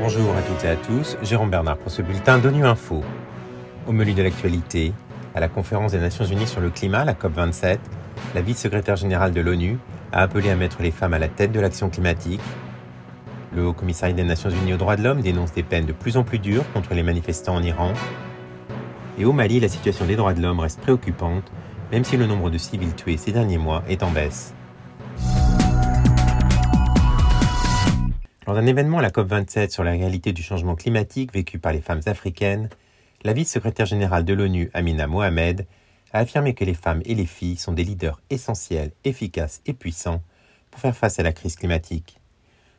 Bonjour à toutes et à tous, Jérôme Bernard pour ce bulletin d'ONU Info. Au menu de l'actualité, à la conférence des Nations Unies sur le climat, la COP27, la vice-secrétaire générale de l'ONU a appelé à mettre les femmes à la tête de l'action climatique. Le Haut Commissariat des Nations Unies aux droits de l'homme dénonce des peines de plus en plus dures contre les manifestants en Iran. Et au Mali, la situation des droits de l'homme reste préoccupante, même si le nombre de civils tués ces derniers mois est en baisse. Lors d'un événement à la COP27 sur la réalité du changement climatique vécu par les femmes africaines, la vice-secrétaire générale de l'ONU, Amina Mohamed, a affirmé que les femmes et les filles sont des leaders essentiels, efficaces et puissants pour faire face à la crise climatique.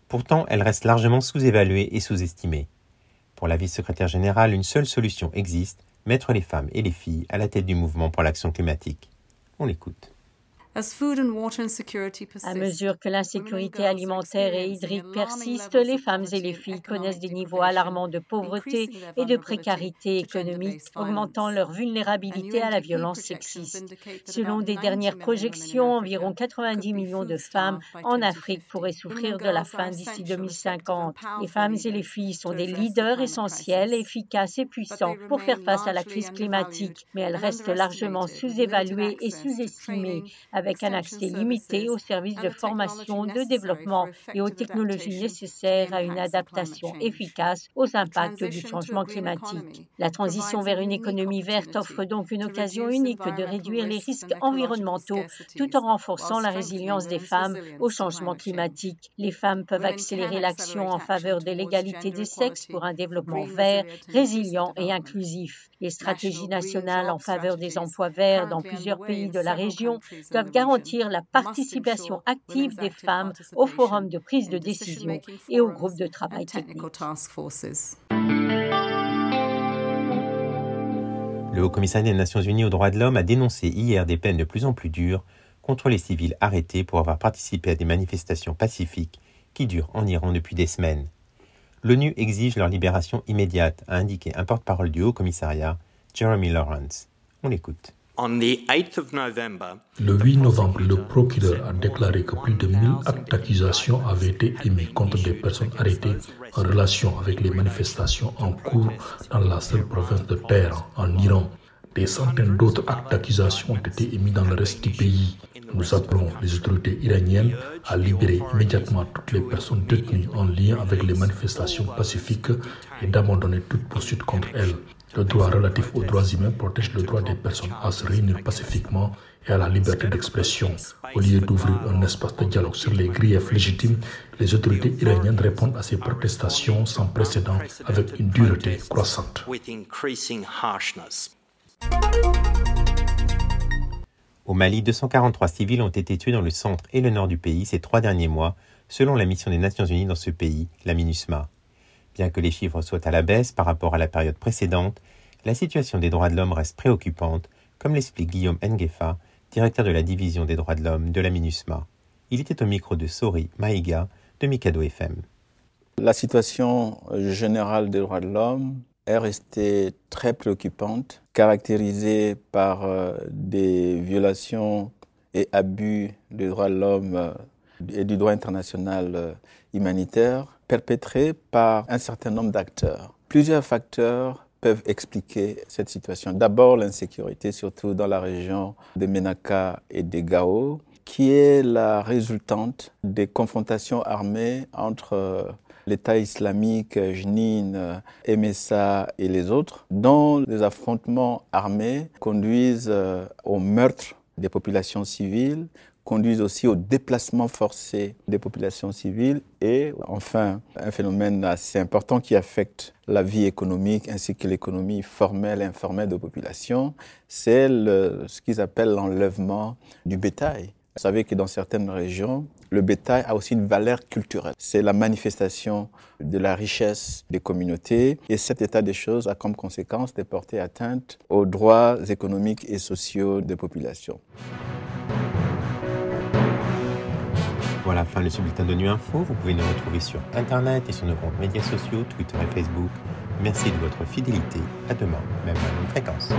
Pourtant, elles restent largement sous-évaluées et sous-estimées. Pour la vice-secrétaire générale, une seule solution existe, mettre les femmes et les filles à la tête du mouvement pour l'action climatique. On l'écoute. À mesure que l'insécurité alimentaire et hydrique persiste, les femmes et les filles connaissent des niveaux alarmants de pauvreté et de précarité économique, augmentant leur vulnérabilité à la violence sexiste. Selon des dernières projections, environ 90 millions de femmes en Afrique pourraient souffrir de la faim d'ici 2050. Les femmes et les filles sont des leaders essentiels, efficaces et puissants pour faire face à la crise climatique, mais elles restent largement sous-évaluées et sous-estimées avec un accès limité aux services de formation, de développement et aux technologies nécessaires à une adaptation efficace aux impacts du changement climatique. La transition vers une économie verte offre donc une occasion unique de réduire les risques environnementaux tout en renforçant la résilience des femmes au changement climatique. Les femmes peuvent accélérer l'action en faveur de l'égalité des sexes pour un développement vert, résilient et inclusif. Les stratégies nationales en faveur des emplois verts dans plusieurs pays de la région doivent garantir la participation active des femmes au forum de prise de décision et au groupe de travail technique. Le Haut Commissariat des Nations Unies aux droits de l'homme a dénoncé hier des peines de plus en plus dures contre les civils arrêtés pour avoir participé à des manifestations pacifiques qui durent en Iran depuis des semaines. L'ONU exige leur libération immédiate, a indiqué un porte-parole du Haut Commissariat, Jeremy Lawrence. On l'écoute. Le 8 novembre, le procureur a déclaré que plus de 1000 actes d'accusation avaient été émis contre des personnes arrêtées en relation avec les manifestations en cours dans la seule province de Téhéran, en Iran. Des centaines d'autres actes d'accusation ont été émis dans le reste du pays. Nous appelons les autorités iraniennes à libérer immédiatement toutes les personnes détenues en lien avec les manifestations pacifiques et d'abandonner toute poursuite contre elles. Le droit relatif aux droits humains protège le droit des personnes à se réunir pacifiquement et à la liberté d'expression. Au lieu d'ouvrir un espace de dialogue sur les griefs légitimes, les autorités iraniennes répondent à ces protestations sans précédent avec une dureté croissante. Au Mali, 243 civils ont été tués dans le centre et le nord du pays ces trois derniers mois, selon la mission des Nations Unies dans ce pays, la MINUSMA. Bien que les chiffres soient à la baisse par rapport à la période précédente, la situation des droits de l'homme reste préoccupante, comme l'explique Guillaume Ngefa, directeur de la division des droits de l'homme de la MINUSMA. Il était au micro de Sori Maïga de Mikado FM. La situation générale des droits de l'homme est restée très préoccupante, caractérisée par euh, des violations et abus des droits de l'homme euh, et du droit international euh, humanitaire perpétrée par un certain nombre d'acteurs. Plusieurs facteurs peuvent expliquer cette situation. D'abord, l'insécurité, surtout dans la région de Menaka et de Gao, qui est la résultante des confrontations armées entre l'État islamique, Jnin, MSA et les autres, dont les affrontements armés conduisent euh, au meurtre des populations civiles, conduisent aussi au déplacement forcé des populations civiles et enfin un phénomène assez important qui affecte la vie économique ainsi que l'économie formelle et informelle de populations, c'est ce qu'ils appellent l'enlèvement du bétail. Vous savez que dans certaines régions, le bétail a aussi une valeur culturelle. C'est la manifestation de la richesse des communautés et cet état des choses a comme conséquence de porter atteinte aux droits économiques et sociaux des populations. Voilà, fin de ce bulletin de Nuit Info. Vous pouvez nous retrouver sur Internet et sur nos comptes médias sociaux, Twitter et Facebook. Merci de votre fidélité. À demain, même à la même fréquence.